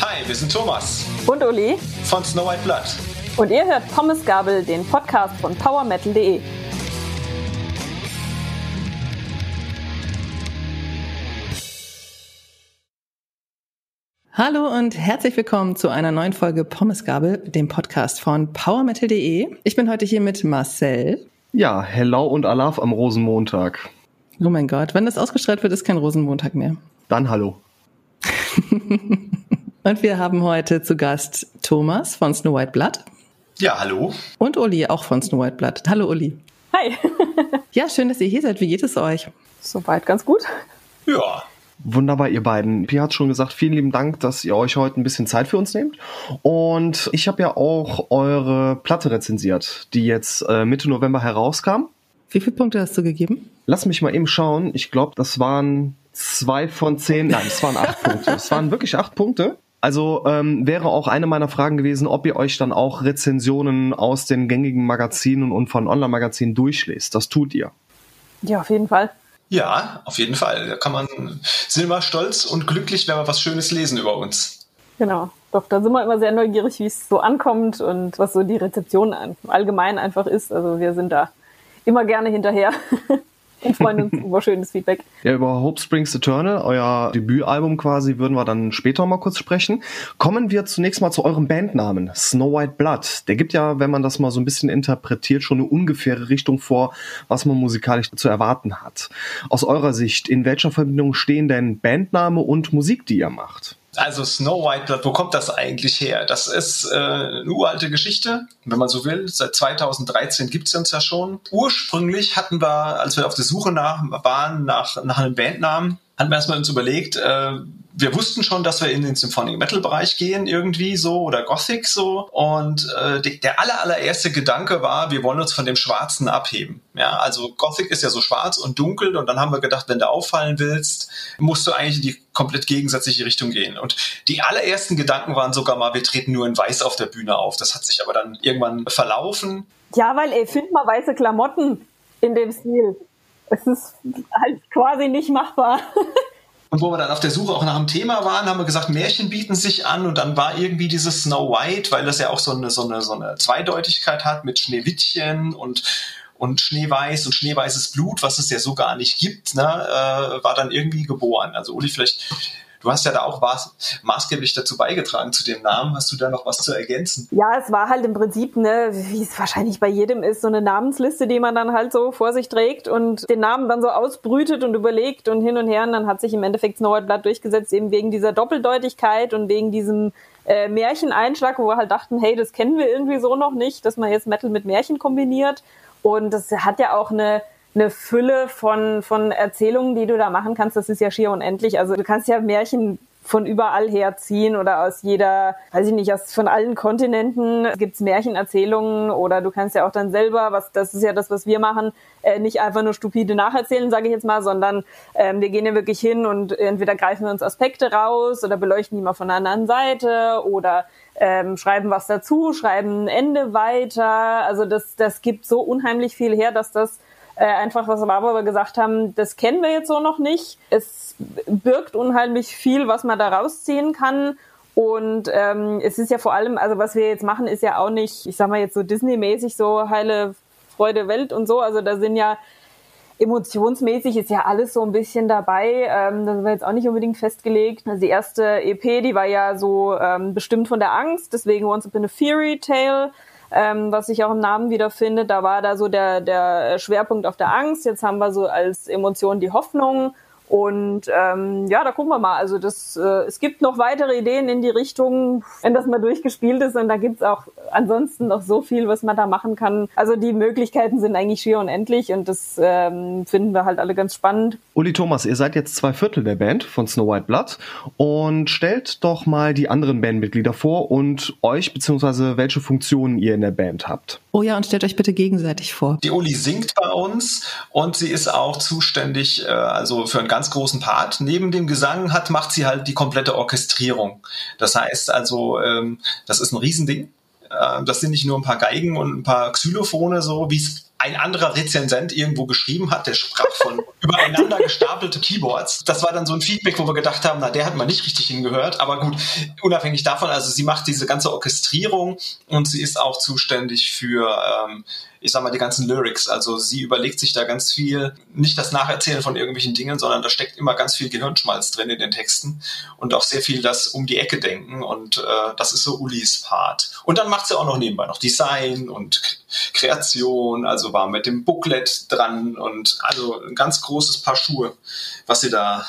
Hi, wir sind Thomas und Uli von Snow White Blood. Und ihr hört Pommes Gabel, den Podcast von PowerMetal.de. Hallo und herzlich willkommen zu einer neuen Folge Pommesgabel, dem Podcast von PowerMetal.de. Ich bin heute hier mit Marcel. Ja, hello und Alaf am Rosenmontag. Oh mein Gott, wenn das ausgestrahlt wird, ist kein Rosenmontag mehr. Dann hallo. und wir haben heute zu Gast Thomas von Snow White Blood. Ja, hallo. Und Uli, auch von Snow White Blood. Hallo Uli. Hi. ja, schön, dass ihr hier seid. Wie geht es euch? Soweit ganz gut. Ja, Wunderbar, ihr beiden. Pia hat schon gesagt, vielen lieben Dank, dass ihr euch heute ein bisschen Zeit für uns nehmt. Und ich habe ja auch eure Platte rezensiert, die jetzt äh, Mitte November herauskam. Wie viele Punkte hast du gegeben? Lass mich mal eben schauen. Ich glaube, das waren zwei von zehn. Nein, es waren acht Punkte. Es waren wirklich acht Punkte. Also ähm, wäre auch eine meiner Fragen gewesen, ob ihr euch dann auch Rezensionen aus den gängigen Magazinen und von Online-Magazinen durchlest. Das tut ihr. Ja, auf jeden Fall. Ja, auf jeden Fall. Da kann man, sind immer stolz und glücklich, wenn wir was Schönes lesen über uns. Genau. Doch, da sind wir immer sehr neugierig, wie es so ankommt und was so die Rezeption allgemein einfach ist. Also wir sind da immer gerne hinterher. und freuen uns über schönes Feedback. Ja, über Hope Springs Eternal, euer Debütalbum quasi, würden wir dann später mal kurz sprechen. Kommen wir zunächst mal zu eurem Bandnamen, Snow White Blood. Der gibt ja, wenn man das mal so ein bisschen interpretiert, schon eine ungefähre Richtung vor, was man musikalisch zu erwarten hat. Aus eurer Sicht, in welcher Verbindung stehen denn Bandname und Musik, die ihr macht? Also Snow White Blood, wo kommt das eigentlich her? Das ist äh, eine uralte Geschichte, wenn man so will. Seit 2013 gibt es uns ja schon. Ursprünglich hatten wir, als wir auf der Suche nach, waren nach, nach einem Bandnamen, hatten wir erstmal uns überlegt, äh, wir wussten schon, dass wir in den Symphonic Metal Bereich gehen irgendwie so oder Gothic so und äh, die, der aller allererste Gedanke war, wir wollen uns von dem Schwarzen abheben. Ja, also Gothic ist ja so schwarz und dunkel und dann haben wir gedacht, wenn du auffallen willst, musst du eigentlich in die komplett gegensätzliche Richtung gehen. Und die allerersten Gedanken waren sogar mal, wir treten nur in Weiß auf der Bühne auf. Das hat sich aber dann irgendwann verlaufen. Ja, weil ey, find mal weiße Klamotten in dem Stil. Es ist halt quasi nicht machbar. Und wo wir dann auf der Suche auch nach einem Thema waren, haben wir gesagt, Märchen bieten sich an und dann war irgendwie dieses Snow White, weil das ja auch so eine, so eine, so eine Zweideutigkeit hat mit Schneewittchen und und Schneeweiß und schneeweißes Blut, was es ja so gar nicht gibt, ne, äh, war dann irgendwie geboren. Also Uli, vielleicht Du hast ja da auch was maßgeblich dazu beigetragen zu dem Namen. Hast du da noch was zu ergänzen? Ja, es war halt im Prinzip, ne, wie es wahrscheinlich bei jedem ist, so eine Namensliste, die man dann halt so vor sich trägt und den Namen dann so ausbrütet und überlegt und hin und her. Und dann hat sich im Endeffekt Snow Blood durchgesetzt, eben wegen dieser Doppeldeutigkeit und wegen diesem äh, Märcheneinschlag, wo wir halt dachten, hey, das kennen wir irgendwie so noch nicht, dass man jetzt Metal mit Märchen kombiniert. Und das hat ja auch eine eine Fülle von, von Erzählungen, die du da machen kannst. Das ist ja schier unendlich. Also du kannst ja Märchen von überall herziehen oder aus jeder, weiß ich nicht, aus von allen Kontinenten gibt's Märchenerzählungen oder du kannst ja auch dann selber, was das ist ja das, was wir machen, äh, nicht einfach nur stupide nacherzählen, sage ich jetzt mal, sondern ähm, wir gehen ja wirklich hin und entweder greifen wir uns Aspekte raus oder beleuchten die mal von einer anderen Seite oder ähm, schreiben was dazu, schreiben ein Ende weiter. Also das, das gibt so unheimlich viel her, dass das äh, einfach, was wir aber gesagt haben, das kennen wir jetzt so noch nicht. Es birgt unheimlich viel, was man da rausziehen kann. Und ähm, es ist ja vor allem, also was wir jetzt machen, ist ja auch nicht, ich sag mal jetzt so Disney-mäßig so heile Freude Welt und so. Also da sind ja emotionsmäßig ist ja alles so ein bisschen dabei. Ähm, das war jetzt auch nicht unbedingt festgelegt. Also die erste EP, die war ja so ähm, bestimmt von der Angst, deswegen Once Upon a Fairy Tale ähm, was sich auch im Namen wiederfindet. Da war da so der, der Schwerpunkt auf der Angst. Jetzt haben wir so als Emotion die Hoffnung und ähm, ja, da gucken wir mal. Also das, äh, es gibt noch weitere Ideen in die Richtung, wenn das mal durchgespielt ist. Und da gibt's auch ansonsten noch so viel, was man da machen kann. Also die Möglichkeiten sind eigentlich schier unendlich und das ähm, finden wir halt alle ganz spannend. Uli Thomas, ihr seid jetzt zwei Viertel der Band von Snow White Blood und stellt doch mal die anderen Bandmitglieder vor und euch beziehungsweise welche Funktionen ihr in der Band habt. Oh ja, und stellt euch bitte gegenseitig vor. Die Uli singt bei uns und sie ist auch zuständig, äh, also für einen ganz großen Part. Neben dem Gesang hat, macht sie halt die komplette Orchestrierung. Das heißt also, ähm, das ist ein Riesending. Äh, das sind nicht nur ein paar Geigen und ein paar Xylophone, so wie es ein anderer Rezensent irgendwo geschrieben hat, der sprach von übereinander gestapelte Keyboards. Das war dann so ein Feedback, wo wir gedacht haben, na, der hat mal nicht richtig hingehört. Aber gut, unabhängig davon, also sie macht diese ganze Orchestrierung und sie ist auch zuständig für ähm, ich sag mal, die ganzen Lyrics. Also sie überlegt sich da ganz viel, nicht das Nacherzählen von irgendwelchen Dingen, sondern da steckt immer ganz viel Gehirnschmalz drin in den Texten und auch sehr viel das um die Ecke denken und äh, das ist so Ulis Part. Und dann macht sie auch noch nebenbei noch Design und Kreation, also war mit dem Booklet dran und also ein ganz großes Paar Schuhe, was sie da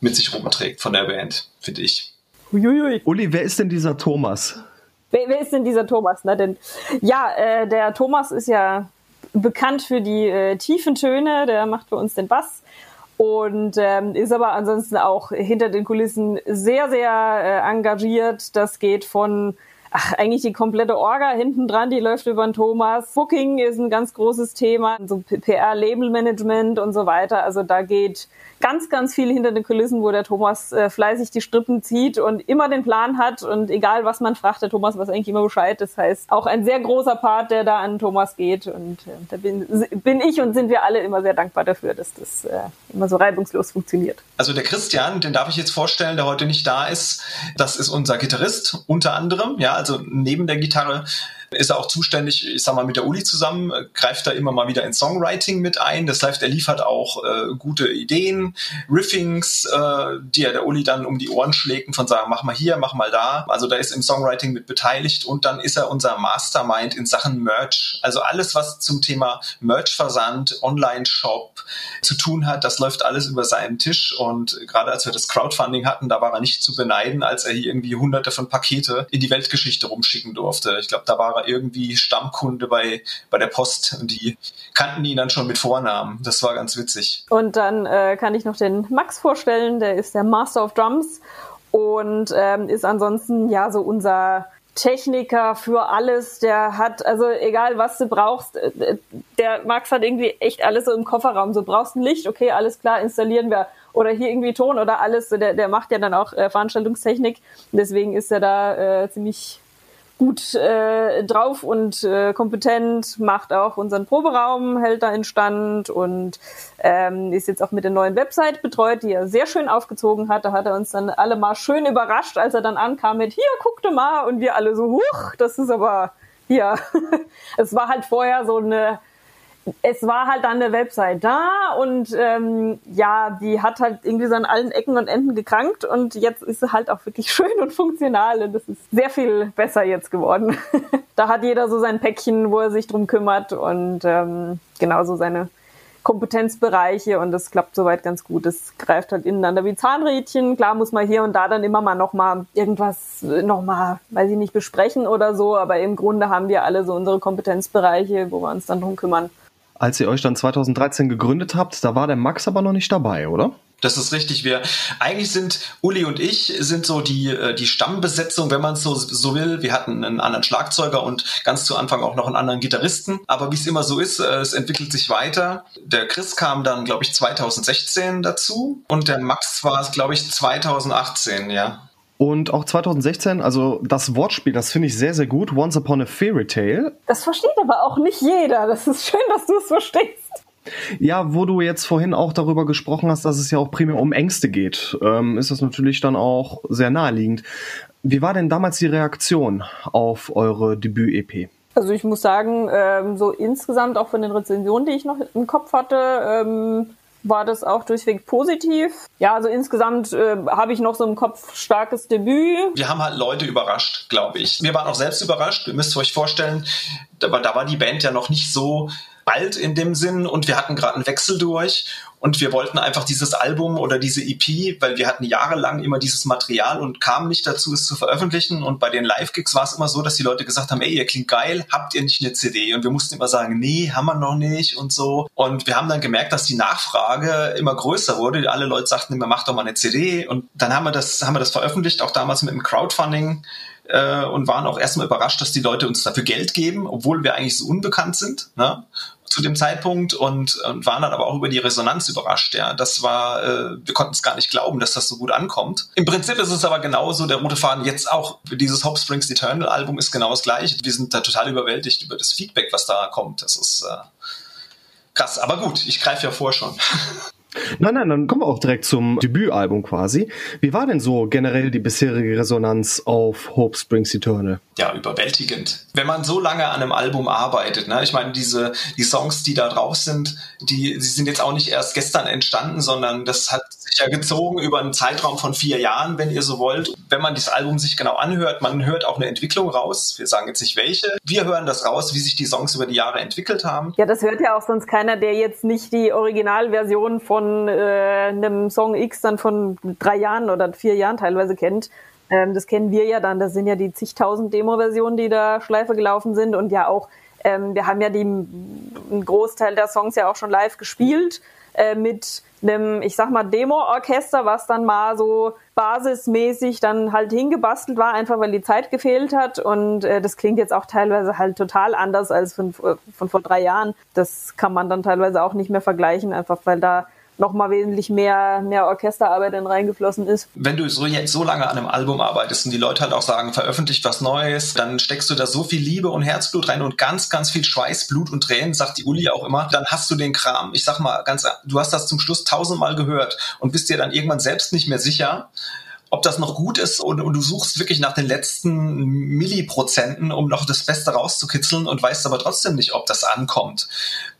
mit sich rumträgt von der Band, finde ich. Uiuiui. Uli, wer ist denn dieser Thomas? Wer, wer ist denn dieser Thomas? Ne? Denn ja, äh, der Thomas ist ja bekannt für die äh, tiefen Töne, der macht für uns den Bass und ähm, ist aber ansonsten auch hinter den Kulissen sehr, sehr äh, engagiert. Das geht von ach, eigentlich die komplette Orga hinten dran, die läuft über den Thomas. Booking ist ein ganz großes Thema, so PR, Labelmanagement und so weiter. Also da geht ganz, ganz viel hinter den Kulissen, wo der Thomas äh, fleißig die Strippen zieht und immer den Plan hat und egal was man fragt, der Thomas weiß eigentlich immer Bescheid. Das heißt, auch ein sehr großer Part, der da an Thomas geht und äh, da bin, bin ich und sind wir alle immer sehr dankbar dafür, dass das äh, immer so reibungslos funktioniert. Also der Christian, den darf ich jetzt vorstellen, der heute nicht da ist, das ist unser Gitarrist unter anderem, ja, also neben der Gitarre ist er auch zuständig, ich sag mal, mit der Uli zusammen, äh, greift da immer mal wieder in Songwriting mit ein. Das heißt, er liefert auch äh, gute Ideen, Riffings, äh, die er der Uli dann um die Ohren schlägt und von sagen, mach mal hier, mach mal da. Also da ist im Songwriting mit beteiligt und dann ist er unser Mastermind in Sachen Merch. Also alles, was zum Thema Merch-Versand, Online-Shop zu tun hat, das läuft alles über seinen Tisch und gerade als wir das Crowdfunding hatten, da war er nicht zu beneiden, als er hier irgendwie hunderte von Pakete in die Weltgeschichte rumschicken durfte. Ich glaube, da war er irgendwie Stammkunde bei, bei der Post und die kannten ihn dann schon mit Vornamen. Das war ganz witzig. Und dann äh, kann ich noch den Max vorstellen, der ist der Master of Drums und ähm, ist ansonsten ja so unser Techniker für alles, der hat, also egal was du brauchst, äh, der Max hat irgendwie echt alles so im Kofferraum. So brauchst ein Licht, okay, alles klar, installieren wir. Oder hier irgendwie Ton oder alles. Der, der macht ja dann auch äh, Veranstaltungstechnik. Deswegen ist er da äh, ziemlich gut äh, drauf und äh, kompetent, macht auch unseren Proberaum, hält da in Stand und ähm, ist jetzt auch mit der neuen Website betreut, die er sehr schön aufgezogen hat. Da hat er uns dann alle mal schön überrascht, als er dann ankam mit, hier, guckte mal und wir alle so, huch, das ist aber, ja, es war halt vorher so eine es war halt dann eine Website da und ähm, ja, die hat halt irgendwie so an allen Ecken und Enden gekrankt und jetzt ist sie halt auch wirklich schön und funktional und das ist sehr viel besser jetzt geworden. da hat jeder so sein Päckchen, wo er sich drum kümmert und ähm, genauso seine Kompetenzbereiche und das klappt soweit ganz gut. Das greift halt ineinander wie Zahnrädchen. Klar muss man hier und da dann immer mal nochmal irgendwas nochmal, weiß ich nicht, besprechen oder so, aber im Grunde haben wir alle so unsere Kompetenzbereiche, wo wir uns dann drum kümmern. Als ihr euch dann 2013 gegründet habt, da war der Max aber noch nicht dabei, oder? Das ist richtig. Wir eigentlich sind Uli und ich sind so die äh, die Stammbesetzung, wenn man es so so will. Wir hatten einen anderen Schlagzeuger und ganz zu Anfang auch noch einen anderen Gitarristen. Aber wie es immer so ist, äh, es entwickelt sich weiter. Der Chris kam dann, glaube ich, 2016 dazu und der Max war es, glaube ich, 2018. Ja. Und auch 2016, also das Wortspiel, das finde ich sehr, sehr gut. Once Upon a Fairy Tale. Das versteht aber auch nicht jeder. Das ist schön, dass du es verstehst. Ja, wo du jetzt vorhin auch darüber gesprochen hast, dass es ja auch primär um Ängste geht, ähm, ist das natürlich dann auch sehr naheliegend. Wie war denn damals die Reaktion auf eure Debüt-EP? Also ich muss sagen, ähm, so insgesamt auch von den Rezensionen, die ich noch im Kopf hatte, ähm, war das auch durchweg positiv. Ja, also insgesamt äh, habe ich noch so im Kopf starkes Debüt. Wir haben halt Leute überrascht, glaube ich. Wir waren auch selbst überrascht. Ihr müsst euch vorstellen, da da war die Band ja noch nicht so bald in dem Sinn und wir hatten gerade einen Wechsel durch und wir wollten einfach dieses Album oder diese EP, weil wir hatten jahrelang immer dieses Material und kamen nicht dazu, es zu veröffentlichen. Und bei den Live-Gigs war es immer so, dass die Leute gesagt haben, ey, ihr klingt geil, habt ihr nicht eine CD? Und wir mussten immer sagen, nee, haben wir noch nicht und so. Und wir haben dann gemerkt, dass die Nachfrage immer größer wurde. Alle Leute sagten immer, mach doch mal eine CD. Und dann haben wir das, haben wir das veröffentlicht, auch damals mit dem Crowdfunding äh, und waren auch erstmal überrascht, dass die Leute uns dafür Geld geben, obwohl wir eigentlich so unbekannt sind. Ne? Zu dem Zeitpunkt und, und waren dann aber auch über die Resonanz überrascht. Ja, das war, äh, wir konnten es gar nicht glauben, dass das so gut ankommt. Im Prinzip ist es aber genauso der rote Faden jetzt auch. Dieses Hope Springs Eternal Album ist genau das gleiche. Wir sind da total überwältigt über das Feedback, was da kommt. Das ist äh, krass. Aber gut, ich greife ja vor schon. Nein, nein, dann kommen wir auch direkt zum Debütalbum quasi. Wie war denn so generell die bisherige Resonanz auf Hope Springs Eternal? Ja, überwältigend. Wenn man so lange an einem Album arbeitet, ne? ich meine, diese, die Songs, die da drauf sind, die, die sind jetzt auch nicht erst gestern entstanden, sondern das hat sich ja gezogen über einen Zeitraum von vier Jahren, wenn ihr so wollt. Wenn man dieses Album sich genau anhört, man hört auch eine Entwicklung raus. Wir sagen jetzt nicht welche. Wir hören das raus, wie sich die Songs über die Jahre entwickelt haben. Ja, das hört ja auch sonst keiner, der jetzt nicht die Originalversion von von äh, einem Song X dann von drei Jahren oder vier Jahren teilweise kennt. Ähm, das kennen wir ja dann. Das sind ja die zigtausend Demo-Versionen, die da Schleife gelaufen sind und ja auch, ähm, wir haben ja die, einen Großteil der Songs ja auch schon live gespielt äh, mit einem, ich sag mal, Demo-Orchester, was dann mal so basismäßig dann halt hingebastelt war, einfach weil die Zeit gefehlt hat. Und äh, das klingt jetzt auch teilweise halt total anders als von, von vor drei Jahren. Das kann man dann teilweise auch nicht mehr vergleichen, einfach weil da nochmal wesentlich mehr, mehr Orchesterarbeit dann reingeflossen ist. Wenn du so, jetzt so lange an einem Album arbeitest und die Leute halt auch sagen, veröffentlicht was Neues, dann steckst du da so viel Liebe und Herzblut rein und ganz, ganz viel Schweiß, Blut und Tränen, sagt die Uli auch immer, dann hast du den Kram. Ich sag mal ganz, du hast das zum Schluss tausendmal gehört und bist dir dann irgendwann selbst nicht mehr sicher, ob das noch gut ist und, und, du suchst wirklich nach den letzten Milliprozenten, um noch das Beste rauszukitzeln und weißt aber trotzdem nicht, ob das ankommt.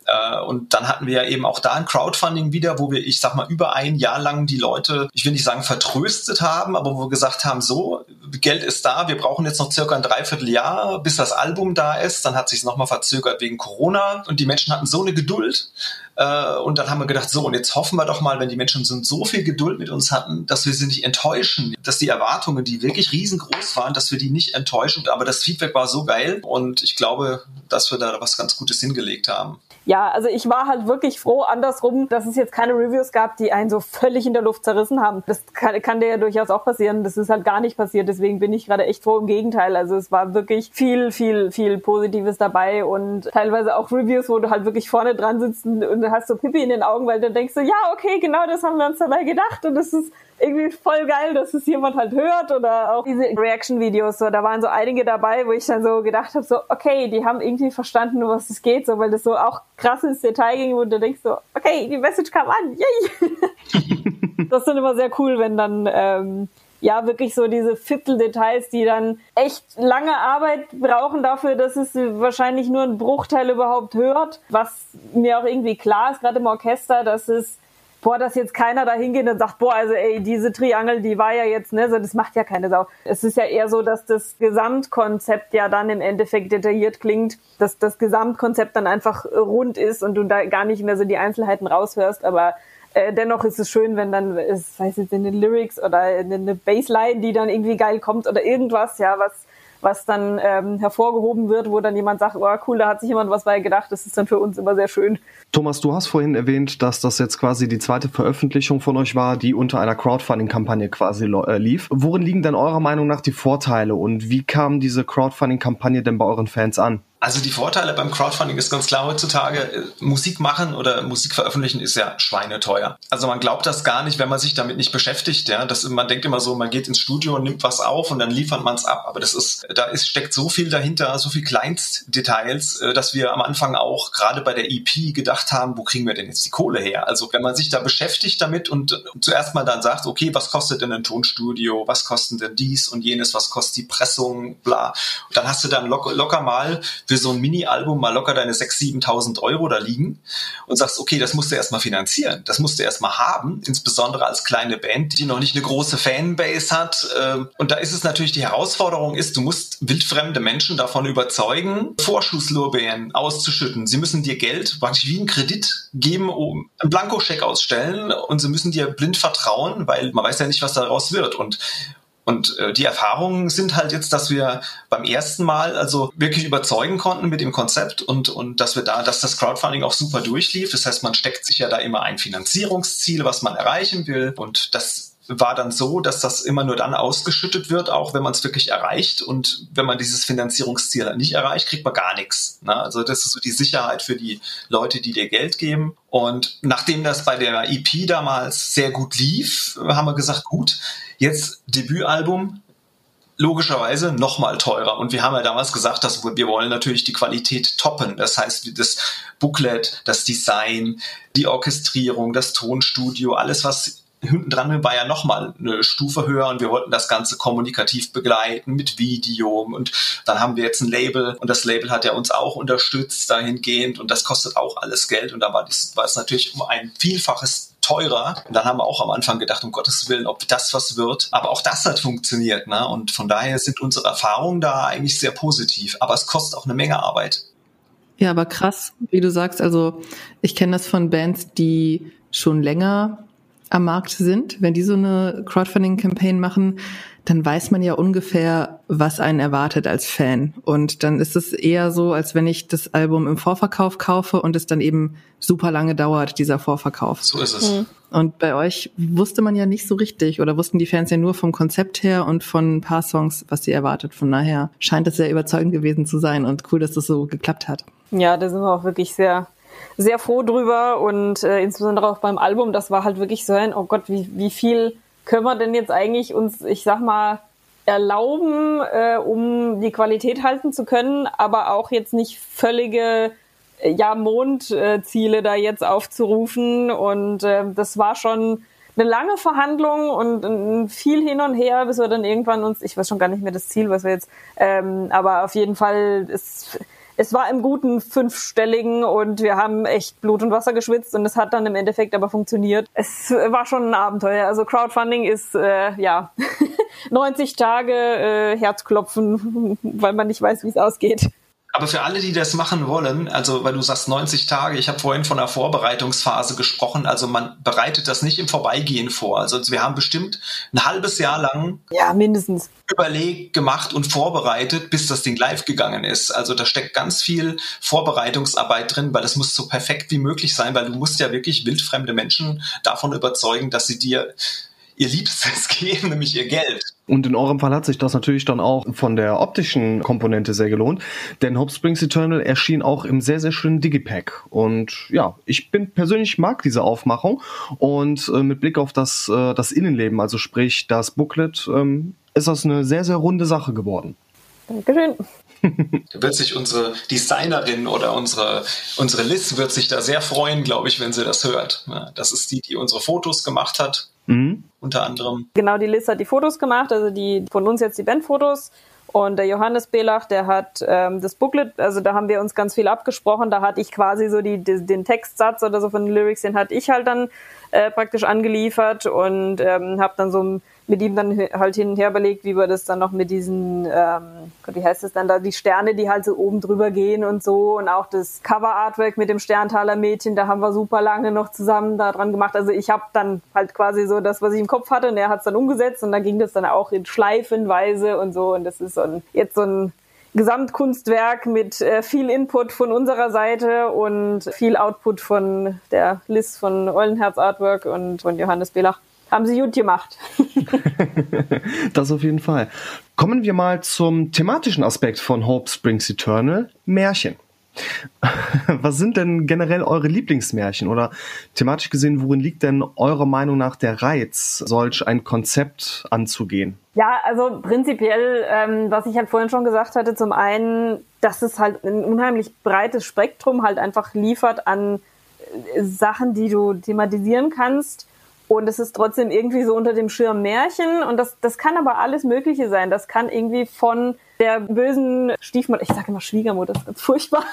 Äh, und dann hatten wir ja eben auch da ein Crowdfunding wieder, wo wir, ich sag mal, über ein Jahr lang die Leute, ich will nicht sagen vertröstet haben, aber wo wir gesagt haben, so, Geld ist da, wir brauchen jetzt noch circa ein Dreivierteljahr, bis das Album da ist. Dann hat sich nochmal verzögert wegen Corona und die Menschen hatten so eine Geduld. Äh, und dann haben wir gedacht, so, und jetzt hoffen wir doch mal, wenn die Menschen so viel Geduld mit uns hatten, dass wir sie nicht enttäuschen, dass die Erwartungen, die wirklich riesengroß waren, dass wir die nicht enttäuschen. Aber das Feedback war so geil und ich glaube, dass wir da was ganz Gutes hingelegt haben ja, also ich war halt wirklich froh andersrum, dass es jetzt keine Reviews gab, die einen so völlig in der Luft zerrissen haben. Das kann, kann dir ja durchaus auch passieren. Das ist halt gar nicht passiert. Deswegen bin ich gerade echt froh. Im Gegenteil. Also es war wirklich viel, viel, viel Positives dabei und teilweise auch Reviews, wo du halt wirklich vorne dran sitzt und hast so Pipi in den Augen, weil du denkst so, ja, okay, genau das haben wir uns dabei gedacht und das ist irgendwie voll geil, dass es jemand halt hört oder auch diese Reaction-Videos, so, da waren so einige dabei, wo ich dann so gedacht habe, so, okay, die haben irgendwie verstanden, um was es geht, so, weil das so auch krass ins Detail ging, wo du denkst so, okay, die Message kam an, yay! das ist dann immer sehr cool, wenn dann, ähm, ja, wirklich so diese Vierteldetails, die dann echt lange Arbeit brauchen dafür, dass es wahrscheinlich nur ein Bruchteil überhaupt hört, was mir auch irgendwie klar ist, gerade im Orchester, dass es boah, dass jetzt keiner da hingeht und sagt, boah, also ey, diese Triangel, die war ja jetzt, ne, so, das macht ja keine Sau. Es ist ja eher so, dass das Gesamtkonzept ja dann im Endeffekt detailliert klingt, dass das Gesamtkonzept dann einfach rund ist und du da gar nicht mehr so die Einzelheiten raushörst, aber äh, dennoch ist es schön, wenn dann, es weiß jetzt in den Lyrics oder eine Bassline, die dann irgendwie geil kommt oder irgendwas, ja, was was dann ähm, hervorgehoben wird, wo dann jemand sagt, oh cool, da hat sich jemand was bei gedacht. Das ist dann für uns immer sehr schön. Thomas, du hast vorhin erwähnt, dass das jetzt quasi die zweite Veröffentlichung von euch war, die unter einer Crowdfunding-Kampagne quasi äh, lief. Worin liegen denn eurer Meinung nach die Vorteile und wie kam diese Crowdfunding-Kampagne denn bei euren Fans an? Also die Vorteile beim Crowdfunding ist ganz klar heutzutage, äh, Musik machen oder Musik veröffentlichen ist ja schweineteuer. Also man glaubt das gar nicht, wenn man sich damit nicht beschäftigt. Ja? Das, man denkt immer so, man geht ins Studio und nimmt was auf und dann liefert man es ab. Aber das ist, da ist, steckt so viel dahinter, so viel Kleinstdetails, äh, dass wir am Anfang auch gerade bei der EP gedacht haben, wo kriegen wir denn jetzt die Kohle her? Also wenn man sich da beschäftigt damit und zuerst mal dann sagt, okay, was kostet denn ein Tonstudio? Was kostet denn dies und jenes? Was kostet die Pressung? Bla. Dann hast du dann locker mal für so ein Mini-Album mal locker deine 6.000, 7.000 Euro da liegen und sagst, okay, das musst du erstmal finanzieren, das musst du erstmal haben, insbesondere als kleine Band, die noch nicht eine große Fanbase hat. Ähm, und da ist es natürlich, die Herausforderung ist, du musst wildfremde Menschen davon überzeugen, Vorschusslorbeeren auszuschütten. Sie müssen dir Geld, praktisch wie einen Kredit geben, um einen Blankoscheck ausstellen und sie müssen dir blind vertrauen, weil man weiß ja nicht, was daraus wird. Und und äh, die Erfahrungen sind halt jetzt, dass wir beim ersten Mal also wirklich überzeugen konnten mit dem Konzept und, und dass wir da, dass das Crowdfunding auch super durchlief. Das heißt, man steckt sich ja da immer ein Finanzierungsziel, was man erreichen will. Und das war dann so, dass das immer nur dann ausgeschüttet wird, auch wenn man es wirklich erreicht. Und wenn man dieses Finanzierungsziel nicht erreicht, kriegt man gar nichts. Ne? Also das ist so die Sicherheit für die Leute, die dir Geld geben. Und nachdem das bei der EP damals sehr gut lief, haben wir gesagt, gut, jetzt Debütalbum, logischerweise noch mal teurer. Und wir haben ja damals gesagt, dass wir wollen natürlich die Qualität toppen. Das heißt, das Booklet, das Design, die Orchestrierung, das Tonstudio, alles, was hinten dran war ja nochmal eine Stufe höher. Und wir wollten das Ganze kommunikativ begleiten mit Video und dann haben wir jetzt ein Label. Und das Label hat ja uns auch unterstützt dahingehend. Und das kostet auch alles Geld. Und da war, das, war es natürlich um ein Vielfaches teurer. Und dann haben wir auch am Anfang gedacht, um Gottes Willen, ob das was wird. Aber auch das hat funktioniert. Ne? Und von daher sind unsere Erfahrungen da eigentlich sehr positiv. Aber es kostet auch eine Menge Arbeit. Ja, aber krass, wie du sagst, also ich kenne das von Bands, die schon länger am Markt sind, wenn die so eine Crowdfunding-Campaign machen, dann weiß man ja ungefähr, was einen erwartet als Fan. Und dann ist es eher so, als wenn ich das Album im Vorverkauf kaufe und es dann eben super lange dauert, dieser Vorverkauf. So ist es. Mhm. Und bei euch wusste man ja nicht so richtig oder wussten die Fans ja nur vom Konzept her und von ein paar Songs, was sie erwartet. Von daher scheint es sehr überzeugend gewesen zu sein und cool, dass das so geklappt hat. Ja, da sind wir auch wirklich sehr sehr froh drüber und äh, insbesondere auch beim Album, das war halt wirklich so ein, oh Gott, wie, wie viel können wir denn jetzt eigentlich uns, ich sag mal, erlauben, äh, um die Qualität halten zu können, aber auch jetzt nicht völlige äh, ja, Mondziele da jetzt aufzurufen. Und äh, das war schon eine lange Verhandlung und äh, viel hin und her, bis wir dann irgendwann uns, ich weiß schon gar nicht mehr das Ziel, was wir jetzt, ähm, aber auf jeden Fall ist es war im guten fünfstelligen und wir haben echt Blut und Wasser geschwitzt und es hat dann im Endeffekt aber funktioniert. Es war schon ein Abenteuer. Also Crowdfunding ist äh, ja 90 Tage äh, Herzklopfen, weil man nicht weiß, wie es ausgeht. Aber für alle, die das machen wollen, also weil du sagst 90 Tage, ich habe vorhin von der Vorbereitungsphase gesprochen, also man bereitet das nicht im Vorbeigehen vor. Also wir haben bestimmt ein halbes Jahr lang ja, mindestens überlegt, gemacht und vorbereitet, bis das Ding live gegangen ist. Also da steckt ganz viel Vorbereitungsarbeit drin, weil es muss so perfekt wie möglich sein, weil du musst ja wirklich wildfremde Menschen davon überzeugen, dass sie dir ihr Liebstes geben, nämlich ihr Geld. Und in eurem Fall hat sich das natürlich dann auch von der optischen Komponente sehr gelohnt, denn Hope Springs Eternal erschien auch im sehr, sehr schönen Digipack. Und ja, ich bin persönlich mag diese Aufmachung und äh, mit Blick auf das, äh, das Innenleben, also sprich das Booklet, ähm, ist das eine sehr, sehr runde Sache geworden. Dankeschön. Da wird sich unsere Designerin oder unsere, unsere Liz wird sich da sehr freuen, glaube ich, wenn sie das hört. Das ist die, die unsere Fotos gemacht hat Mhm. Unter anderem. Genau, die Liz hat die Fotos gemacht, also die von uns jetzt die Bandfotos. Und der Johannes Belach, der hat ähm, das Booklet, also da haben wir uns ganz viel abgesprochen. Da hatte ich quasi so die, die den Textsatz oder so von den Lyrics, den hatte ich halt dann äh, praktisch angeliefert und ähm, habe dann so mit ihm dann halt hin und her überlegt, wie wir das dann noch mit diesen, ähm, wie heißt das dann da, die Sterne, die halt so oben drüber gehen und so und auch das Cover-Artwork mit dem Sterntaler Mädchen, da haben wir super lange noch zusammen da dran gemacht. Also ich habe dann halt quasi so das, was ich im Kopf hatte und er hat es dann umgesetzt und dann ging das dann auch in Schleifenweise und so und das ist so ein, jetzt so ein Gesamtkunstwerk mit äh, viel Input von unserer Seite und viel Output von der Liz von Eulenherz Artwork und von Johannes Belach. Haben sie gut gemacht. das auf jeden Fall. Kommen wir mal zum thematischen Aspekt von Hope Springs Eternal, Märchen. Was sind denn generell eure Lieblingsmärchen oder thematisch gesehen, worin liegt denn eurer Meinung nach der Reiz, solch ein Konzept anzugehen? Ja, also prinzipiell, ähm, was ich halt vorhin schon gesagt hatte, zum einen, dass es halt ein unheimlich breites Spektrum halt einfach liefert an äh, Sachen, die du thematisieren kannst und es ist trotzdem irgendwie so unter dem Schirm Märchen. Und das, das kann aber alles Mögliche sein. Das kann irgendwie von der bösen Stiefmutter, ich sage immer Schwiegermutter, das ist ganz furchtbar.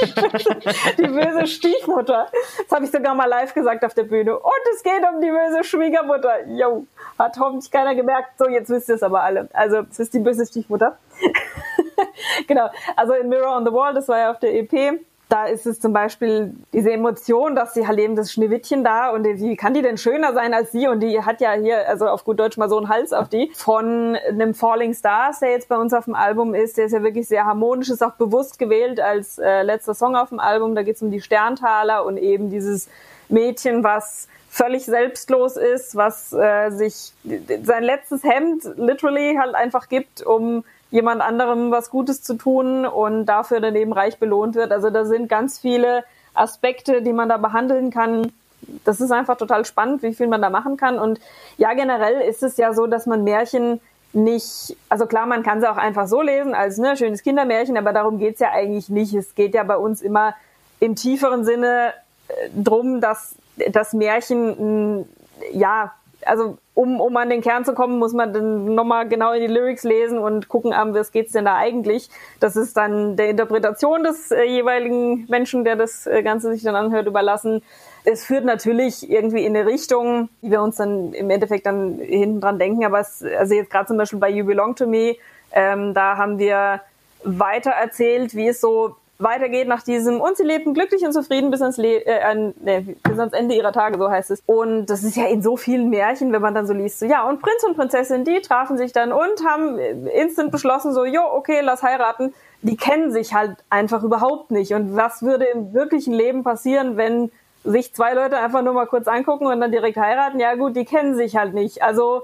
Die böse, die böse Stiefmutter. Das habe ich sogar mal live gesagt auf der Bühne. Und es geht um die böse Schwiegermutter. Jo, hat hoffentlich keiner gemerkt. So, jetzt wisst ihr es aber alle. Also, es ist die böse Stiefmutter. genau. Also in Mirror on the Wall, das war ja auf der EP da ist es zum Beispiel diese Emotion, dass sie halt eben das Schneewittchen da und wie kann die denn schöner sein als sie? Und die hat ja hier, also auf gut Deutsch mal so einen Hals auf die, von einem Falling Stars, der jetzt bei uns auf dem Album ist, der ist ja wirklich sehr harmonisch, ist auch bewusst gewählt als äh, letzter Song auf dem Album, da geht es um die Sterntaler und eben dieses Mädchen, was völlig selbstlos ist, was äh, sich sein letztes Hemd literally halt einfach gibt, um jemand anderem was Gutes zu tun und dafür dann eben reich belohnt wird. Also da sind ganz viele Aspekte, die man da behandeln kann. Das ist einfach total spannend, wie viel man da machen kann. Und ja, generell ist es ja so, dass man Märchen nicht, also klar, man kann sie auch einfach so lesen als ne, schönes Kindermärchen, aber darum geht's ja eigentlich nicht. Es geht ja bei uns immer im tieferen Sinne äh, drum, dass das Märchen, ja, also um, um an den Kern zu kommen, muss man dann nochmal genau in die Lyrics lesen und gucken, um was geht's denn da eigentlich. Das ist dann der Interpretation des äh, jeweiligen Menschen, der das äh, Ganze sich dann anhört, überlassen. Es führt natürlich irgendwie in eine Richtung, die wir uns dann im Endeffekt dann hinten dran denken. Aber es, also jetzt gerade zum Beispiel bei You Belong to Me, ähm, da haben wir weiter erzählt, wie es so weitergeht nach diesem und sie lebten glücklich und zufrieden bis ans, Le äh, nee, bis ans Ende ihrer Tage, so heißt es. Und das ist ja in so vielen Märchen, wenn man dann so liest, so ja, und Prinz und Prinzessin, die trafen sich dann und haben instant beschlossen, so, jo, okay, lass heiraten. Die kennen sich halt einfach überhaupt nicht. Und was würde im wirklichen Leben passieren, wenn sich zwei Leute einfach nur mal kurz angucken und dann direkt heiraten? Ja gut, die kennen sich halt nicht. Also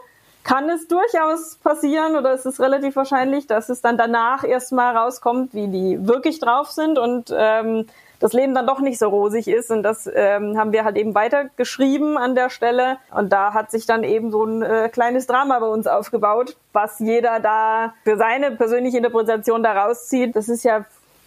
kann es durchaus passieren oder ist es relativ wahrscheinlich, dass es dann danach erstmal rauskommt, wie die wirklich drauf sind und ähm, das Leben dann doch nicht so rosig ist. Und das ähm, haben wir halt eben weitergeschrieben an der Stelle. Und da hat sich dann eben so ein äh, kleines Drama bei uns aufgebaut, was jeder da für seine persönliche Interpretation da rauszieht. Das ist ja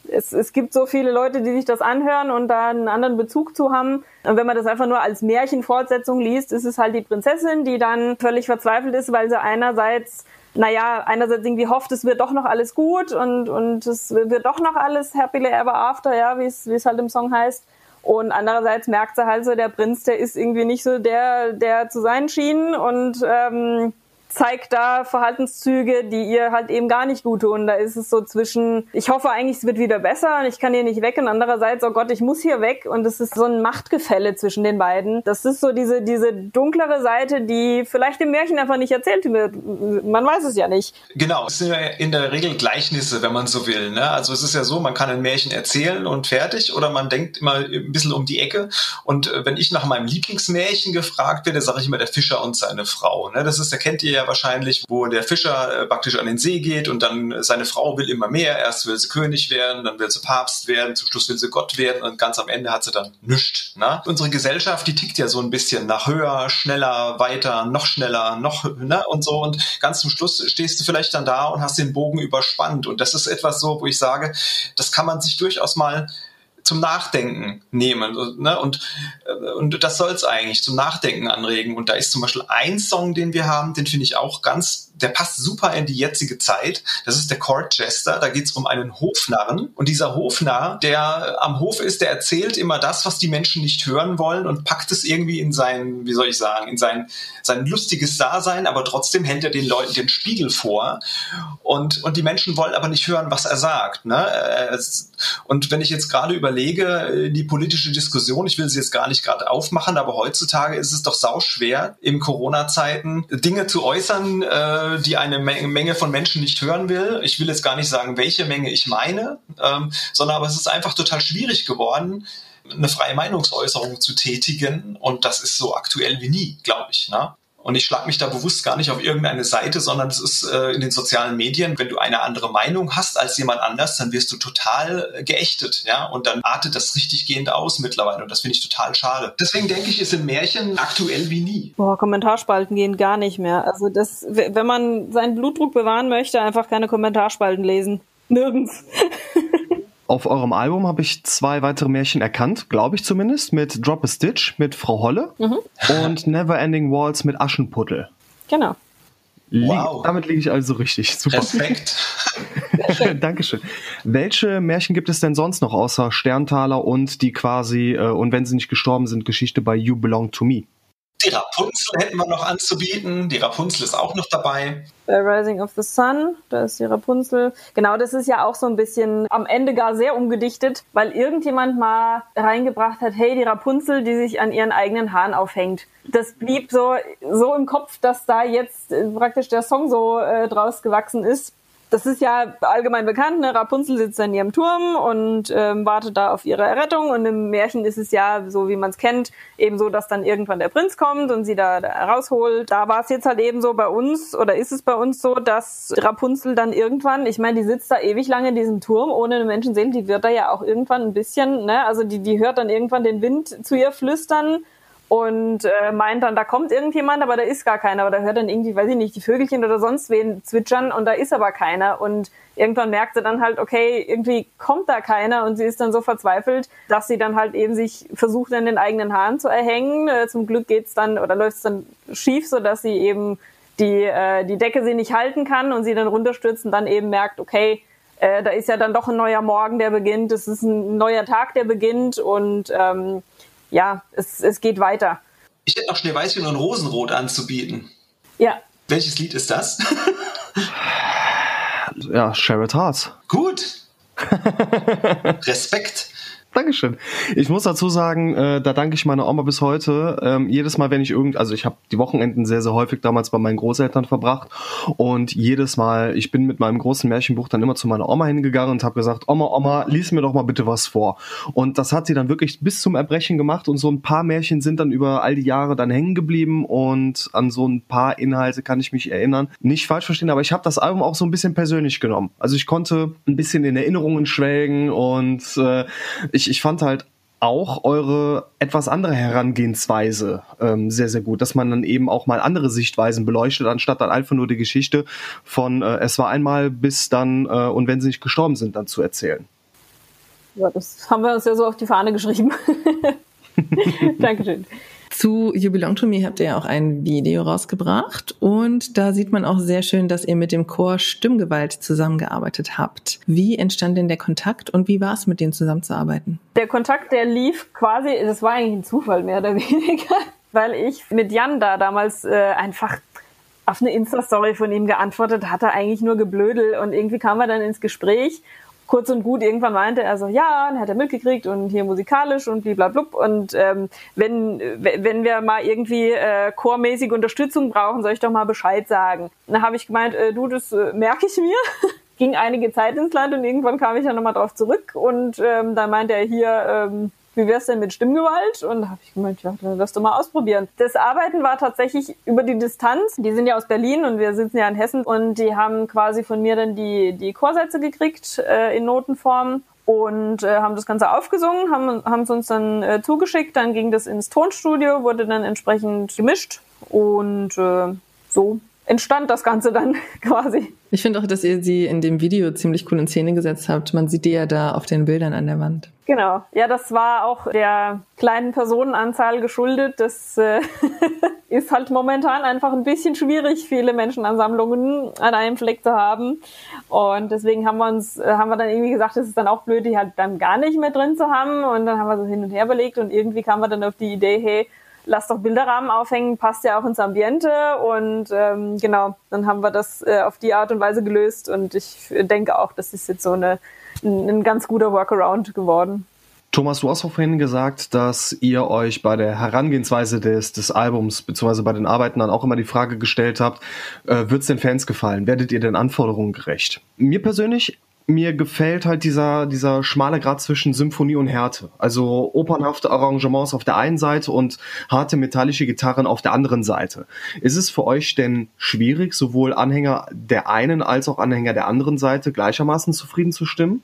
es, es gibt so viele Leute, die sich das anhören und da einen anderen Bezug zu haben. Und wenn man das einfach nur als Märchenfortsetzung liest, ist es halt die Prinzessin, die dann völlig verzweifelt ist, weil sie einerseits naja, einerseits irgendwie hofft, es wird doch noch alles gut und, und es wird doch noch alles happily ever after, ja, wie es, wie es halt im Song heißt. Und andererseits merkt sie halt so, der Prinz, der ist irgendwie nicht so der, der zu sein schien und ähm, zeigt da Verhaltenszüge, die ihr halt eben gar nicht gut tun. Da ist es so zwischen, ich hoffe eigentlich, es wird wieder besser und ich kann hier nicht weg und andererseits, oh Gott, ich muss hier weg und es ist so ein Machtgefälle zwischen den beiden. Das ist so diese, diese dunklere Seite, die vielleicht im Märchen einfach nicht erzählt wird. Man weiß es ja nicht. Genau, es sind ja in der Regel Gleichnisse, wenn man so will. Ne? Also es ist ja so, man kann ein Märchen erzählen und fertig oder man denkt immer ein bisschen um die Ecke und äh, wenn ich nach meinem Lieblingsmärchen gefragt werde, sage ich immer der Fischer und seine Frau. Ne? Das ist, da kennt ihr ja wahrscheinlich, wo der Fischer äh, praktisch an den See geht und dann äh, seine Frau will immer mehr. Erst will sie König werden, dann will sie Papst werden, zum Schluss will sie Gott werden und ganz am Ende hat sie dann nichts. Ne? Unsere Gesellschaft, die tickt ja so ein bisschen nach höher, schneller, weiter, noch schneller, noch ne? und so und ganz zum Schluss stehst du vielleicht dann da und hast den Bogen überspannt und das ist etwas so, wo ich sage, das kann man sich durchaus mal zum Nachdenken nehmen. Ne? Und, äh, und das soll es eigentlich zum Nachdenken anregen. Und da ist zum Beispiel ein Song, den wir haben, den finde ich auch ganz der passt super in die jetzige Zeit. Das ist der Court Jester. Da geht es um einen Hofnarren. Und dieser Hofnarr, der am Hof ist, der erzählt immer das, was die Menschen nicht hören wollen und packt es irgendwie in sein, wie soll ich sagen, in sein, sein lustiges Dasein, aber trotzdem hält er den Leuten den Spiegel vor. Und, und die Menschen wollen aber nicht hören, was er sagt. Ne? Und wenn ich jetzt gerade überlege, die politische Diskussion, ich will sie jetzt gar nicht gerade aufmachen, aber heutzutage ist es doch sauschwer, in Corona-Zeiten Dinge zu äußern, äh, die eine Menge von Menschen nicht hören will. Ich will jetzt gar nicht sagen, welche Menge ich meine, ähm, sondern aber es ist einfach total schwierig geworden, eine freie Meinungsäußerung zu tätigen. Und das ist so aktuell wie nie, glaube ich. Ne? Und ich schlage mich da bewusst gar nicht auf irgendeine Seite, sondern es ist äh, in den sozialen Medien, wenn du eine andere Meinung hast als jemand anders, dann wirst du total äh, geächtet, ja. Und dann artet das richtig gehend aus mittlerweile. Und das finde ich total schade. Deswegen denke ich, ist in Märchen aktuell wie nie. Boah, Kommentarspalten gehen gar nicht mehr. Also das, wenn man seinen Blutdruck bewahren möchte, einfach keine Kommentarspalten lesen. Nirgends. Auf eurem Album habe ich zwei weitere Märchen erkannt, glaube ich zumindest, mit Drop a Stitch mit Frau Holle mhm. und Never Ending Walls mit Aschenputtel. Genau. Wow. damit liege ich also richtig. Super. Perfekt. Dankeschön. Welche Märchen gibt es denn sonst noch außer Sterntaler und die quasi, äh, und wenn sie nicht gestorben sind, Geschichte bei You Belong to Me? Die Rapunzel hätten wir noch anzubieten. Die Rapunzel ist auch noch dabei. Bei Rising of the Sun, da ist die Rapunzel. Genau, das ist ja auch so ein bisschen am Ende gar sehr umgedichtet, weil irgendjemand mal reingebracht hat, hey, die Rapunzel, die sich an ihren eigenen Haaren aufhängt. Das blieb so, so im Kopf, dass da jetzt praktisch der Song so äh, draus gewachsen ist das ist ja allgemein bekannt, ne? Rapunzel sitzt in ihrem Turm und ähm, wartet da auf ihre Errettung. Und im Märchen ist es ja, so wie man es kennt, eben so, dass dann irgendwann der Prinz kommt und sie da, da rausholt. Da war es jetzt halt eben so bei uns, oder ist es bei uns so, dass Rapunzel dann irgendwann, ich meine, die sitzt da ewig lange in diesem Turm, ohne eine Menschenseele, die wird da ja auch irgendwann ein bisschen, ne? Also die, die hört dann irgendwann den Wind zu ihr flüstern und äh, meint dann, da kommt irgendjemand, aber da ist gar keiner. Aber da hört dann irgendwie, weiß ich nicht, die Vögelchen oder sonst wen zwitschern und da ist aber keiner. Und irgendwann merkt sie dann halt, okay, irgendwie kommt da keiner und sie ist dann so verzweifelt, dass sie dann halt eben sich versucht, in den eigenen Haaren zu erhängen. Äh, zum Glück geht's dann oder läuft's dann schief, so dass sie eben die, äh, die Decke sie nicht halten kann und sie dann runterstürzt und dann eben merkt, okay, äh, da ist ja dann doch ein neuer Morgen, der beginnt, es ist ein neuer Tag, der beginnt und ähm, ja, es, es geht weiter. Ich hätte noch Schneeweißchen und Rosenrot anzubieten. Ja. Welches Lied ist das? ja, Sherrod Hearts. Gut. Respekt. Dankeschön. Ich muss dazu sagen, äh, da danke ich meiner Oma bis heute. Ähm, jedes Mal, wenn ich irgend, also ich habe die Wochenenden sehr, sehr häufig damals bei meinen Großeltern verbracht und jedes Mal, ich bin mit meinem großen Märchenbuch dann immer zu meiner Oma hingegangen und habe gesagt, Oma, Oma, lies mir doch mal bitte was vor. Und das hat sie dann wirklich bis zum Erbrechen gemacht und so ein paar Märchen sind dann über all die Jahre dann hängen geblieben und an so ein paar Inhalte kann ich mich erinnern. Nicht falsch verstehen, aber ich habe das Album auch so ein bisschen persönlich genommen. Also ich konnte ein bisschen in Erinnerungen schwelgen und äh, ich ich, ich fand halt auch eure etwas andere Herangehensweise ähm, sehr, sehr gut, dass man dann eben auch mal andere Sichtweisen beleuchtet, anstatt dann einfach nur die Geschichte von äh, es war einmal bis dann äh, und wenn sie nicht gestorben sind, dann zu erzählen. Ja, das haben wir uns ja so auf die Fahne geschrieben. Dankeschön. Zu You Belong to Me habt ihr ja auch ein Video rausgebracht und da sieht man auch sehr schön, dass ihr mit dem Chor Stimmgewalt zusammengearbeitet habt. Wie entstand denn der Kontakt und wie war es, mit denen zusammenzuarbeiten? Der Kontakt, der lief quasi, das war eigentlich ein Zufall mehr oder weniger, weil ich mit Jan da damals äh, einfach auf eine Insta-Story von ihm geantwortet hatte, eigentlich nur geblödel und irgendwie kam er dann ins Gespräch kurz und gut, irgendwann meinte er so, ja, dann hat er mitgekriegt und hier musikalisch und bliblablub und ähm, wenn, wenn wir mal irgendwie äh, chormäßige Unterstützung brauchen, soll ich doch mal Bescheid sagen. Dann habe ich gemeint, äh, du, das äh, merke ich mir. Ging einige Zeit ins Land und irgendwann kam ich ja nochmal drauf zurück und ähm, dann meinte er hier, ähm, wie wär's denn mit Stimmgewalt? Und da habe ich gemeint, ja, dann lass doch mal ausprobieren. Das Arbeiten war tatsächlich über die Distanz. Die sind ja aus Berlin und wir sitzen ja in Hessen und die haben quasi von mir dann die, die Chorsätze gekriegt äh, in Notenform und äh, haben das Ganze aufgesungen, haben haben es uns dann äh, zugeschickt, dann ging das ins Tonstudio, wurde dann entsprechend gemischt und äh, so entstand das Ganze dann quasi. Ich finde auch, dass ihr sie in dem Video ziemlich cool in Szene gesetzt habt. Man sieht die ja da auf den Bildern an der Wand. Genau. Ja, das war auch der kleinen Personenanzahl geschuldet. Das äh, ist halt momentan einfach ein bisschen schwierig, viele Menschenansammlungen an einem Fleck zu haben. Und deswegen haben wir uns, haben wir dann irgendwie gesagt, es ist dann auch blöd, die halt dann gar nicht mehr drin zu haben. Und dann haben wir so hin und her belegt und irgendwie kam wir dann auf die Idee, hey, lass doch Bilderrahmen aufhängen, passt ja auch ins Ambiente und ähm, genau, dann haben wir das äh, auf die Art und Weise gelöst und ich denke auch, das ist jetzt so eine, ein, ein ganz guter Workaround geworden. Thomas, du hast vorhin gesagt, dass ihr euch bei der Herangehensweise des, des Albums beziehungsweise bei den Arbeiten dann auch immer die Frage gestellt habt, äh, wird es den Fans gefallen? Werdet ihr den Anforderungen gerecht? Mir persönlich mir gefällt halt dieser, dieser schmale Grad zwischen Symphonie und Härte. Also opernhafte Arrangements auf der einen Seite und harte metallische Gitarren auf der anderen Seite. Ist es für euch denn schwierig, sowohl Anhänger der einen als auch Anhänger der anderen Seite gleichermaßen zufrieden zu stimmen?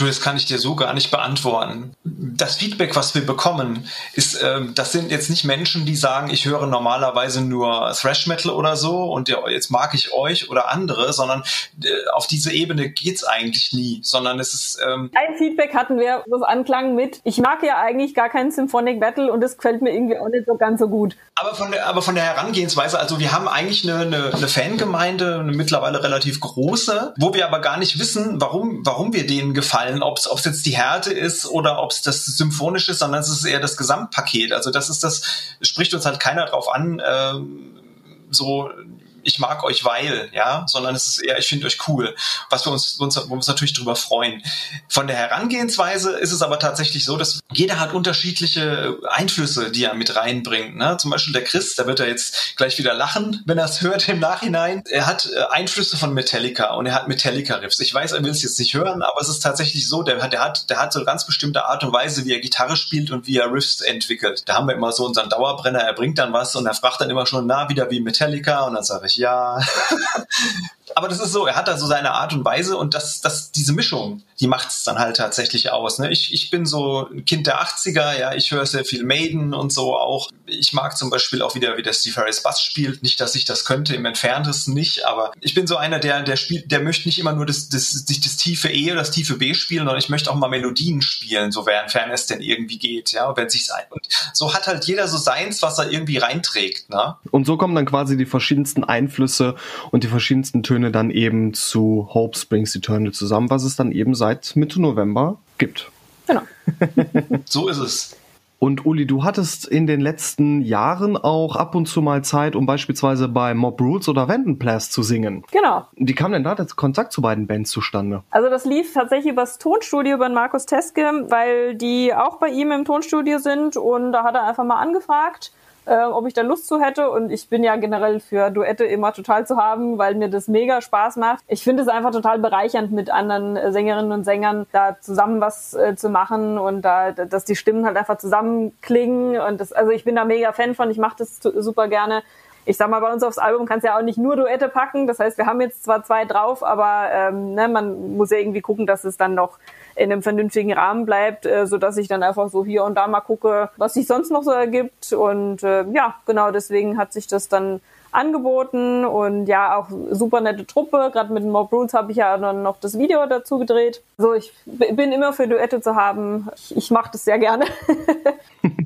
Du, das kann ich dir so gar nicht beantworten. Das Feedback, was wir bekommen, ist, ähm, das sind jetzt nicht Menschen, die sagen, ich höre normalerweise nur Thrash Metal oder so und ja, jetzt mag ich euch oder andere, sondern äh, auf diese Ebene geht's eigentlich nie, sondern es ist. Ähm Ein Feedback hatten wir, das anklang mit, ich mag ja eigentlich gar keinen Symphonic Battle und das gefällt mir irgendwie auch nicht so ganz so gut. Aber von der, aber von der Herangehensweise, also wir haben eigentlich eine, eine, eine Fangemeinde, eine mittlerweile relativ große, wo wir aber gar nicht wissen, warum, warum wir denen gefallen gefallen, ob es jetzt die Härte ist oder ob es das Symphonische ist, sondern es ist eher das Gesamtpaket. Also das ist das, spricht uns halt keiner drauf an, ähm, so ich mag euch weil, ja, sondern es ist eher, ich finde euch cool, was wir uns, uns, uns natürlich darüber freuen. Von der Herangehensweise ist es aber tatsächlich so, dass jeder hat unterschiedliche Einflüsse, die er mit reinbringt. Ne? Zum Beispiel der Chris, da wird er jetzt gleich wieder lachen, wenn er es hört im Nachhinein. Er hat äh, Einflüsse von Metallica und er hat Metallica-Riffs. Ich weiß, er will es jetzt nicht hören, aber es ist tatsächlich so, der, der, hat, der hat so eine ganz bestimmte Art und Weise, wie er Gitarre spielt und wie er Riffs entwickelt. Da haben wir immer so unseren Dauerbrenner, er bringt dann was und er fragt dann immer schon, na, wieder wie Metallica und dann sage ich, ja. Aber das ist so, er hat da so seine Art und Weise und das, das, diese Mischung, die macht es dann halt tatsächlich aus. Ne? Ich, ich bin so ein Kind der 80er, ja, ich höre sehr viel Maiden und so auch. Ich mag zum Beispiel auch wieder, wie der Steve Harris Bass spielt. Nicht, dass ich das könnte, im Entferntesten nicht, aber ich bin so einer, der, der spielt, der möchte nicht immer nur das, das, das, tiefe E oder das tiefe B spielen, sondern ich möchte auch mal Melodien spielen, sofern es denn irgendwie geht, ja, wenn sich's ein. Und so hat halt jeder so seins, was er irgendwie reinträgt, ne? Und so kommen dann quasi die verschiedensten Einflüsse und die verschiedensten Töne dann eben zu Hope Springs Eternal zusammen, was es dann eben seit seit Mitte November gibt. Genau. so ist es. Und Uli, du hattest in den letzten Jahren auch ab und zu mal Zeit, um beispielsweise bei Mob Rules oder Vandenplast zu singen. Genau. Wie kam denn da der Kontakt zu beiden Bands zustande? Also das lief tatsächlich übers Tonstudio bei Markus Teske, weil die auch bei ihm im Tonstudio sind und da hat er einfach mal angefragt äh, ob ich da Lust zu hätte. Und ich bin ja generell für Duette immer total zu haben, weil mir das mega Spaß macht. Ich finde es einfach total bereichernd, mit anderen äh, Sängerinnen und Sängern da zusammen was äh, zu machen und da, dass die Stimmen halt einfach zusammenklingen. Und das, also ich bin da mega Fan von, ich mache das super gerne ich sag mal, bei uns aufs Album kannst du ja auch nicht nur Duette packen. Das heißt, wir haben jetzt zwar zwei drauf, aber ähm, ne, man muss ja irgendwie gucken, dass es dann noch in einem vernünftigen Rahmen bleibt, äh, so dass ich dann einfach so hier und da mal gucke, was sich sonst noch so ergibt. Und äh, ja, genau deswegen hat sich das dann angeboten und ja, auch super nette Truppe. Gerade mit den Mob Rules habe ich ja dann noch das Video dazu gedreht. So, ich bin immer für Duette zu haben. Ich, ich mache das sehr gerne.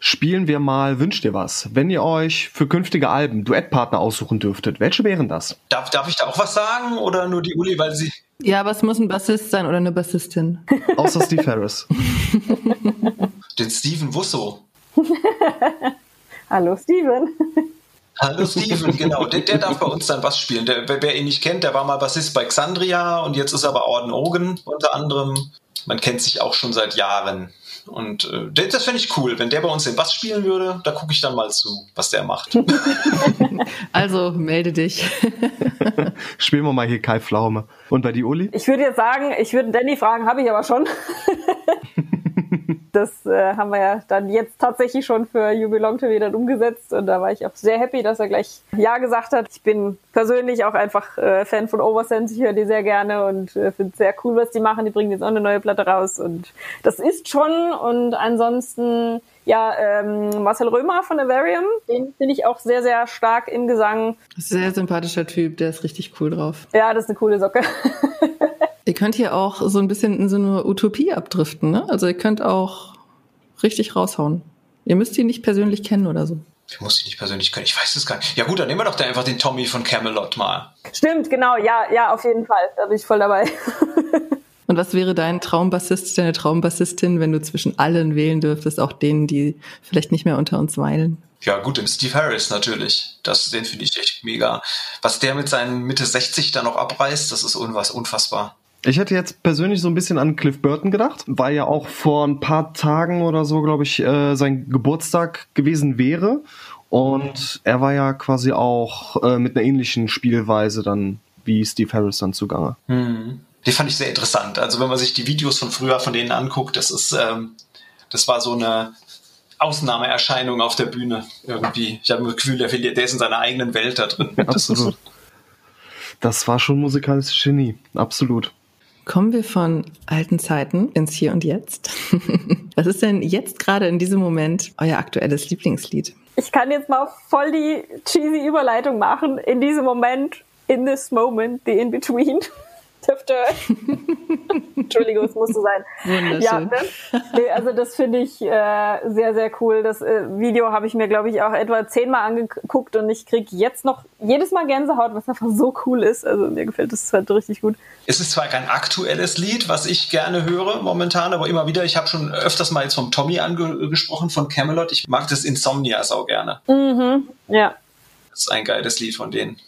Spielen wir mal Wünscht ihr was? Wenn ihr euch für künftige Alben Duettpartner aussuchen dürftet, welche wären das? Darf, darf ich da auch was sagen oder nur die Uli, weil sie ja, aber es muss ein Bassist sein oder eine Bassistin. Außer Steve Harris. Den Steven Wusso. Hallo Steven. Hallo Steven, genau. Der, der, darf bei uns dann Bass spielen. Der, wer ihn nicht kennt, der war mal Bassist bei Xandria und jetzt ist er bei Orden Ogen unter anderem. Man kennt sich auch schon seit Jahren. Und äh, das fände ich cool. Wenn der bei uns den Bass spielen würde, da gucke ich dann mal zu, was der macht. also melde dich. Spielen wir mal hier Kai Pflaume. Und bei die Uli? Ich würde jetzt sagen, ich würde Danny fragen, habe ich aber schon. das äh, haben wir ja dann jetzt tatsächlich schon für You Belong to Me dann umgesetzt und da war ich auch sehr happy, dass er gleich Ja gesagt hat. Ich bin persönlich auch einfach äh, Fan von Oversense, ich höre die sehr gerne und äh, finde es sehr cool, was die machen. Die bringen jetzt auch eine neue Platte raus und das ist schon und ansonsten ja, ähm, Marcel Römer von Avarium, den finde ich auch sehr, sehr stark im Gesang. Sehr sympathischer Typ, der ist richtig cool drauf. Ja, das ist eine coole Socke. Ihr könnt hier auch so ein bisschen in so eine Utopie abdriften, ne? Also ihr könnt auch richtig raushauen. Ihr müsst ihn nicht persönlich kennen oder so. Ich muss ihn nicht persönlich kennen. Ich weiß es gar nicht. Ja gut, dann nehmen wir doch da einfach den Tommy von Camelot mal. Stimmt, genau. Ja, ja, auf jeden Fall. Da bin ich voll dabei. Und was wäre dein Traumbassist, deine Traumbassistin, wenn du zwischen allen wählen dürftest, auch denen, die vielleicht nicht mehr unter uns weilen? Ja, gut, den Steve Harris natürlich. Das, den finde ich echt mega. Was der mit seinen Mitte 60 da noch abreißt, das ist unwas unfassbar. Ich hätte jetzt persönlich so ein bisschen an Cliff Burton gedacht, weil ja auch vor ein paar Tagen oder so, glaube ich, äh, sein Geburtstag gewesen wäre. Und er war ja quasi auch äh, mit einer ähnlichen Spielweise dann wie Steve Harris dann zugange. Hm. Die fand ich sehr interessant. Also wenn man sich die Videos von früher von denen anguckt, das ist, ähm, das war so eine Ausnahmeerscheinung auf der Bühne irgendwie. Ich habe das Gefühl, der, der ist in seiner eigenen Welt da drin. Absolut. Das war schon musikalisches Genie, absolut. Kommen wir von alten Zeiten ins Hier und Jetzt. Was ist denn jetzt gerade in diesem Moment euer aktuelles Lieblingslied? Ich kann jetzt mal voll die cheesy Überleitung machen. In diesem Moment, in this moment, the in between. Entschuldigung, es musste sein. Wunderschön. Ja, ne? nee, also das finde ich äh, sehr, sehr cool. Das äh, Video habe ich mir, glaube ich, auch etwa zehnmal angeguckt und ich kriege jetzt noch jedes Mal Gänsehaut, was einfach so cool ist. Also mir gefällt das halt richtig gut. Es ist zwar kein aktuelles Lied, was ich gerne höre momentan, aber immer wieder, ich habe schon öfters mal jetzt vom Tommy angesprochen, von Camelot. Ich mag das Insomnia sau gerne. Mhm, ja. Das ist ein geiles Lied von denen.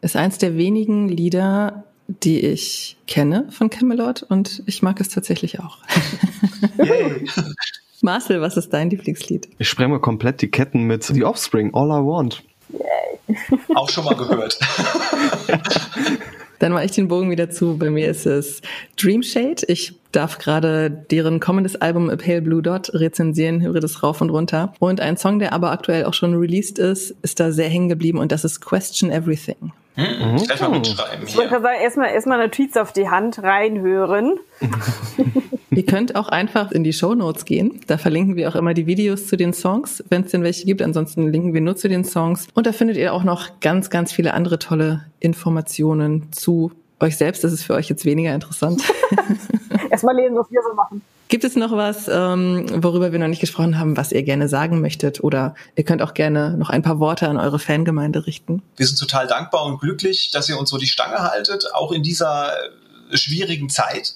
Ist eins der wenigen Lieder, die ich kenne von Camelot und ich mag es tatsächlich auch. Yay. Marcel, was ist dein Lieblingslied? Ich sprenge komplett die Ketten mit The Offspring, All I Want. Auch schon mal gehört. Dann mache ich den Bogen wieder zu. Bei mir ist es Dream Shade. Ich darf gerade deren kommendes Album A Pale Blue Dot rezensieren, höre das rauf und runter. Und ein Song, der aber aktuell auch schon released ist, ist da sehr hängen geblieben und das ist Question Everything. Hm, Gleich mal mitschreiben Ich gerade sagen, erstmal erstmal Notiz auf die Hand reinhören. Ihr könnt auch einfach in die Show Notes gehen. Da verlinken wir auch immer die Videos zu den Songs, wenn es denn welche gibt. Ansonsten linken wir nur zu den Songs. Und da findet ihr auch noch ganz, ganz viele andere tolle Informationen zu euch selbst. Das ist für euch jetzt weniger interessant. Erstmal lesen, was wir so machen. Gibt es noch was, ähm, worüber wir noch nicht gesprochen haben, was ihr gerne sagen möchtet? Oder ihr könnt auch gerne noch ein paar Worte an eure Fangemeinde richten. Wir sind total dankbar und glücklich, dass ihr uns so die Stange haltet, auch in dieser äh, schwierigen Zeit.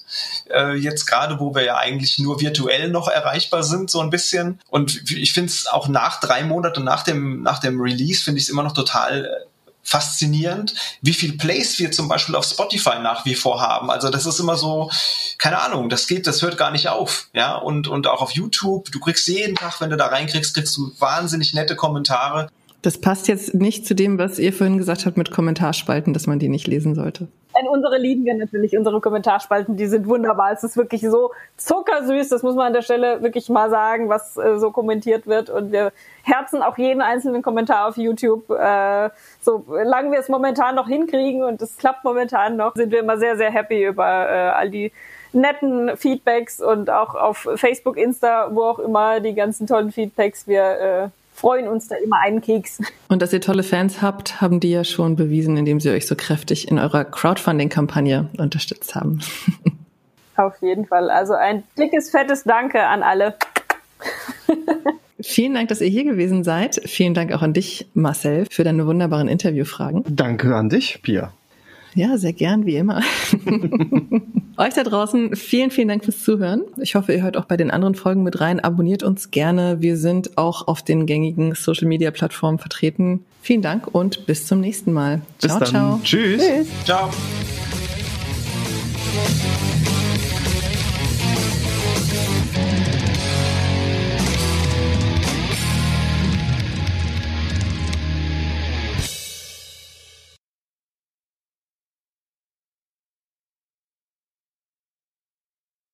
Äh, jetzt gerade, wo wir ja eigentlich nur virtuell noch erreichbar sind, so ein bisschen. Und ich finde es auch nach drei Monaten nach dem, nach dem Release, finde ich es immer noch total äh, faszinierend, wie viel Plays wir zum Beispiel auf Spotify nach wie vor haben. Also das ist immer so, keine Ahnung, das geht, das hört gar nicht auf. Ja, und, und auch auf YouTube, du kriegst jeden Tag, wenn du da reinkriegst, kriegst du wahnsinnig nette Kommentare. Das passt jetzt nicht zu dem, was ihr vorhin gesagt habt mit Kommentarspalten, dass man die nicht lesen sollte. Und unsere lieben wir natürlich, unsere Kommentarspalten, die sind wunderbar. Es ist wirklich so zuckersüß, das muss man an der Stelle wirklich mal sagen, was äh, so kommentiert wird. Und wir herzen auch jeden einzelnen Kommentar auf YouTube. Äh, so lange wir es momentan noch hinkriegen und es klappt momentan noch, sind wir immer sehr, sehr happy über äh, all die netten Feedbacks und auch auf Facebook, Insta, wo auch immer die ganzen tollen Feedbacks. Wir äh, freuen uns da immer einen Keks. Und dass ihr tolle Fans habt, haben die ja schon bewiesen, indem sie euch so kräftig in eurer Crowdfunding-Kampagne unterstützt haben. Auf jeden Fall. Also ein dickes, fettes Danke an alle. Vielen Dank, dass ihr hier gewesen seid. Vielen Dank auch an dich, Marcel, für deine wunderbaren Interviewfragen. Danke an dich, Pia. Ja, sehr gern, wie immer. Euch da draußen, vielen, vielen Dank fürs Zuhören. Ich hoffe, ihr hört auch bei den anderen Folgen mit rein. Abonniert uns gerne. Wir sind auch auf den gängigen Social-Media-Plattformen vertreten. Vielen Dank und bis zum nächsten Mal. Bis ciao, dann. ciao. Tschüss. Tschüss. Ciao.